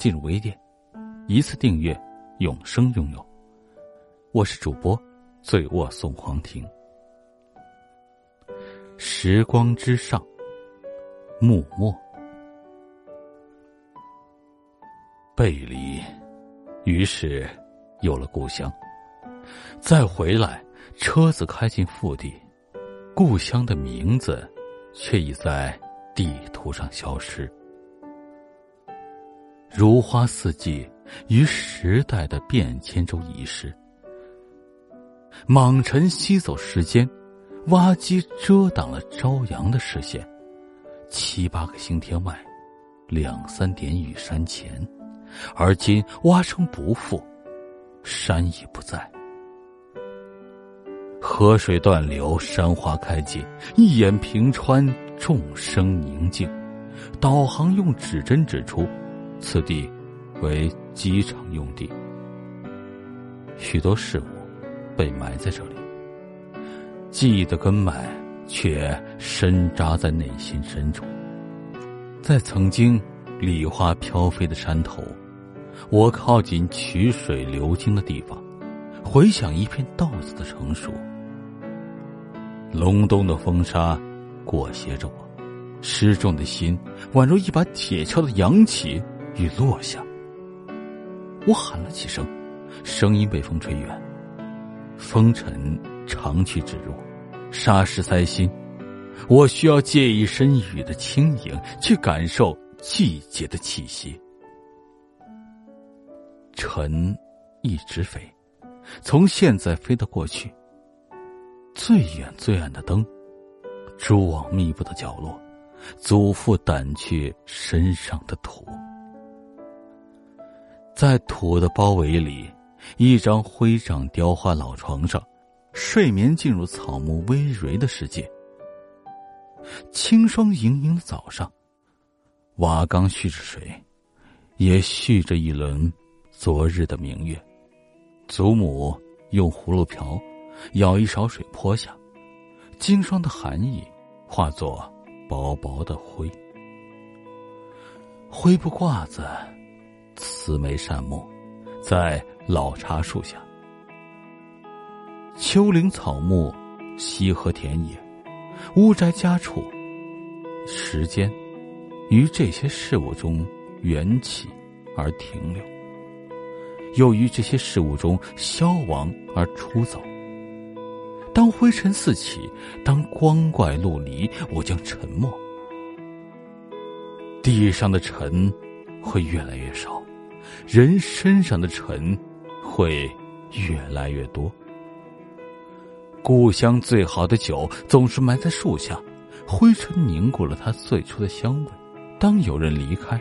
进入微店，一次订阅，永生拥有。我是主播，醉卧送黄庭。时光之上，木墨背离，于是有了故乡。再回来，车子开进腹地，故乡的名字却已在地图上消失。如花似季，于时代的变迁中遗失。莽尘吸走时间，挖机遮挡了朝阳的视线。七八个星天外，两三点雨山前，而今蛙声不复，山已不在。河水断流，山花开尽，一眼平川，众生宁静。导航用指针指出。此地为机场用地，许多事物被埋在这里，记忆的根脉却深扎在内心深处。在曾经梨花飘飞的山头，我靠近曲水流经的地方，回想一片稻子的成熟。隆冬的风沙裹挟着我，失重的心宛如一把铁锹的扬起。雨落下，我喊了几声，声音被风吹远。风尘长驱直入，沙石塞心。我需要借一身雨的轻盈，去感受季节的气息。尘一直飞，从现在飞到过去。最远最暗的灯，蛛网密布的角落，祖父掸去身上的土。在土的包围里，一张灰掌雕花老床上，睡眠进入草木葳蕤的世界。清霜盈盈的早上，瓦缸蓄着水，也蓄着一轮昨日的明月。祖母用葫芦瓢舀一勺水泼下，经霜的寒意化作薄薄的灰。灰布褂子。慈眉善目，在老茶树下，丘陵草木，溪河田野，屋宅家畜，时间于这些事物中缘起而停留，又于这些事物中消亡而出走。当灰尘四起，当光怪陆离，我将沉默。地上的尘会越来越少。人身上的尘会越来越多。故乡最好的酒总是埋在树下，灰尘凝固了它最初的香味。当有人离开，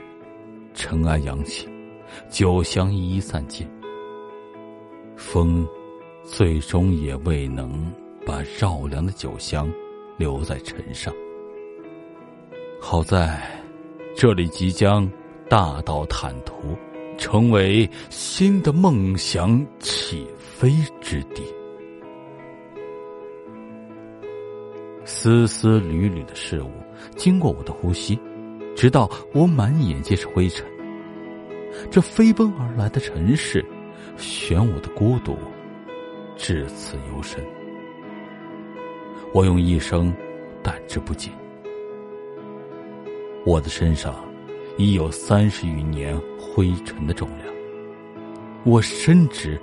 尘埃扬起，酒香一一散尽。风，最终也未能把绕梁的酒香留在尘上。好在，这里即将大道坦途。成为新的梦想起飞之地。丝丝缕缕的事物经过我的呼吸，直到我满眼皆是灰尘。这飞奔而来的尘世，玄武的孤独，至此尤深。我用一生胆之不尽。我的身上已有三十余年。灰尘的重量，我深知，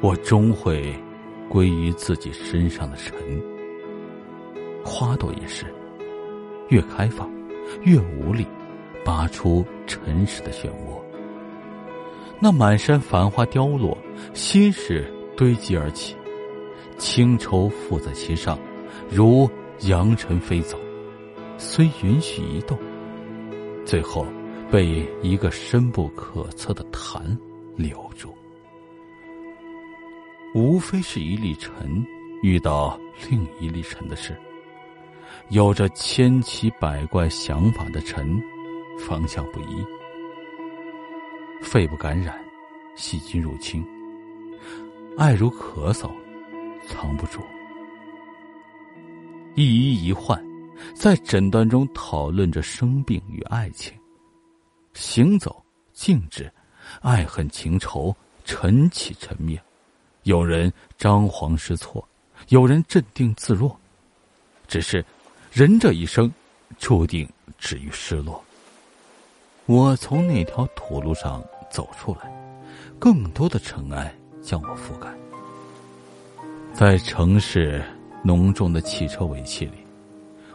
我终会归于自己身上的尘。花朵也是，越开放，越无力拔出尘世的漩涡。那满山繁花凋落，心事堆积而起，清愁附在其上，如扬尘飞走，虽允许移动，最后。被一个深不可测的潭留住。无非是一粒尘遇到另一粒尘的事。有着千奇百怪想法的尘，方向不一，肺部感染，细菌入侵，爱如咳嗽，藏不住。一医一患，在诊断中讨论着生病与爱情，行走、静止、爱恨情仇，晨起晨灭。有人张皇失措，有人镇定自若，只是，人这一生，注定止于失落。我从那条土路上走出来，更多的尘埃将我覆盖。在城市浓重的汽车尾气里，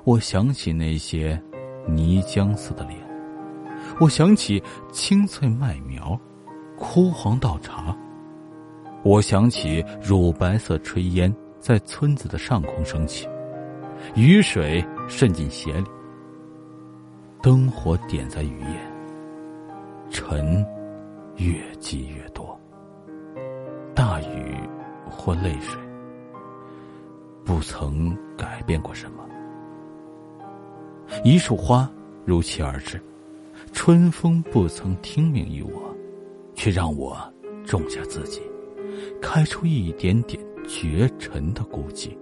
我想起那些泥浆似的脸，我想起青翠麦苗，枯黄稻茬。我想起乳白色炊烟在村子的上空升起，雨水渗进鞋里，灯火点在雨夜，尘越积越多。大雨或泪水，不曾改变过什么。一束花如期而至，春风不曾听命于我，却让我种下自己。开出一点点绝尘的孤寂。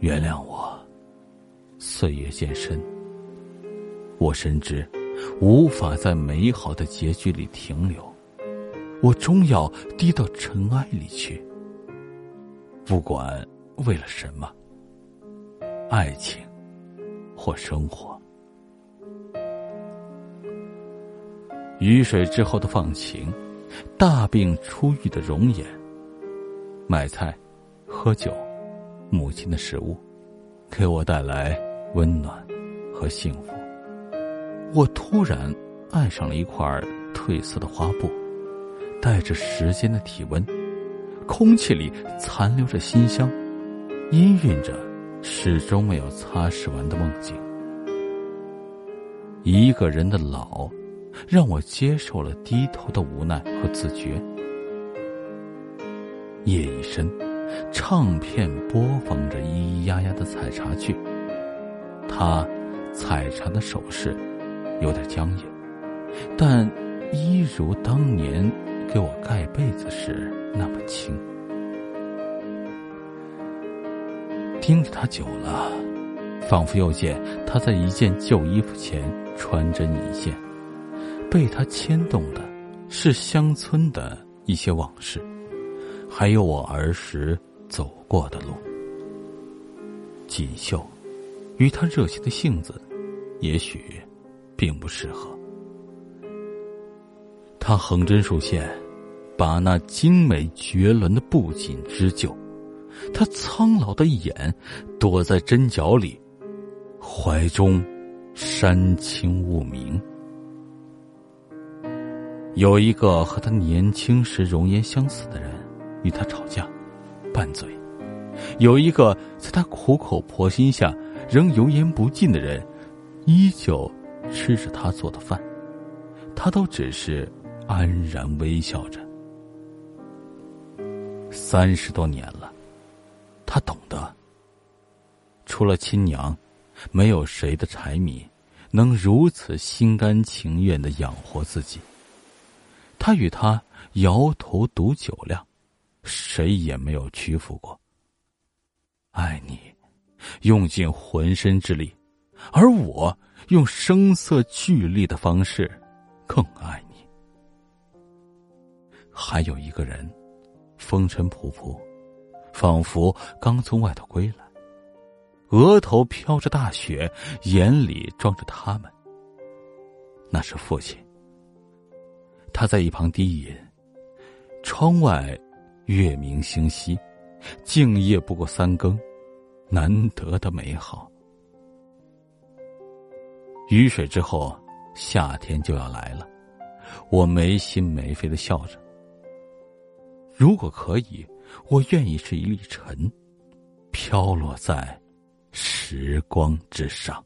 原谅我，岁月渐深。我深知，无法在美好的结局里停留，我终要低到尘埃里去。不管为了什么，爱情或生活。雨水之后的放晴。大病初愈的容颜，买菜、喝酒，母亲的食物，给我带来温暖和幸福。我突然爱上了一块褪色的花布，带着时间的体温，空气里残留着馨香，氤氲着始终没有擦拭完的梦境。一个人的老。让我接受了低头的无奈和自觉。夜已深，唱片播放着咿咿呀呀的采茶剧。他采茶的手势有点僵硬，但一如当年给我盖被子时那么轻。盯着他久了，仿佛又见他在一件旧衣服前穿针引线。被他牵动的，是乡村的一些往事，还有我儿时走过的路。锦绣，与他热情的性子，也许并不适合。他横针竖线，把那精美绝伦的布锦织就。他苍老的眼，躲在针脚里，怀中山青雾明。有一个和他年轻时容颜相似的人，与他吵架，拌嘴；有一个在他苦口婆心下仍油盐不进的人，依旧吃着他做的饭，他都只是安然微笑着。三十多年了，他懂得，除了亲娘，没有谁的柴米能如此心甘情愿的养活自己。他与他摇头赌酒量，谁也没有屈服过。爱你，用尽浑身之力，而我用声色俱厉的方式更爱你。还有一个人，风尘仆仆，仿佛刚从外头归来，额头飘着大雪，眼里装着他们。那是父亲。他在一旁低吟：“窗外月明星稀，静夜不过三更，难得的美好。”雨水之后，夏天就要来了。我没心没肺的笑着。如果可以，我愿意是一粒尘，飘落在时光之上。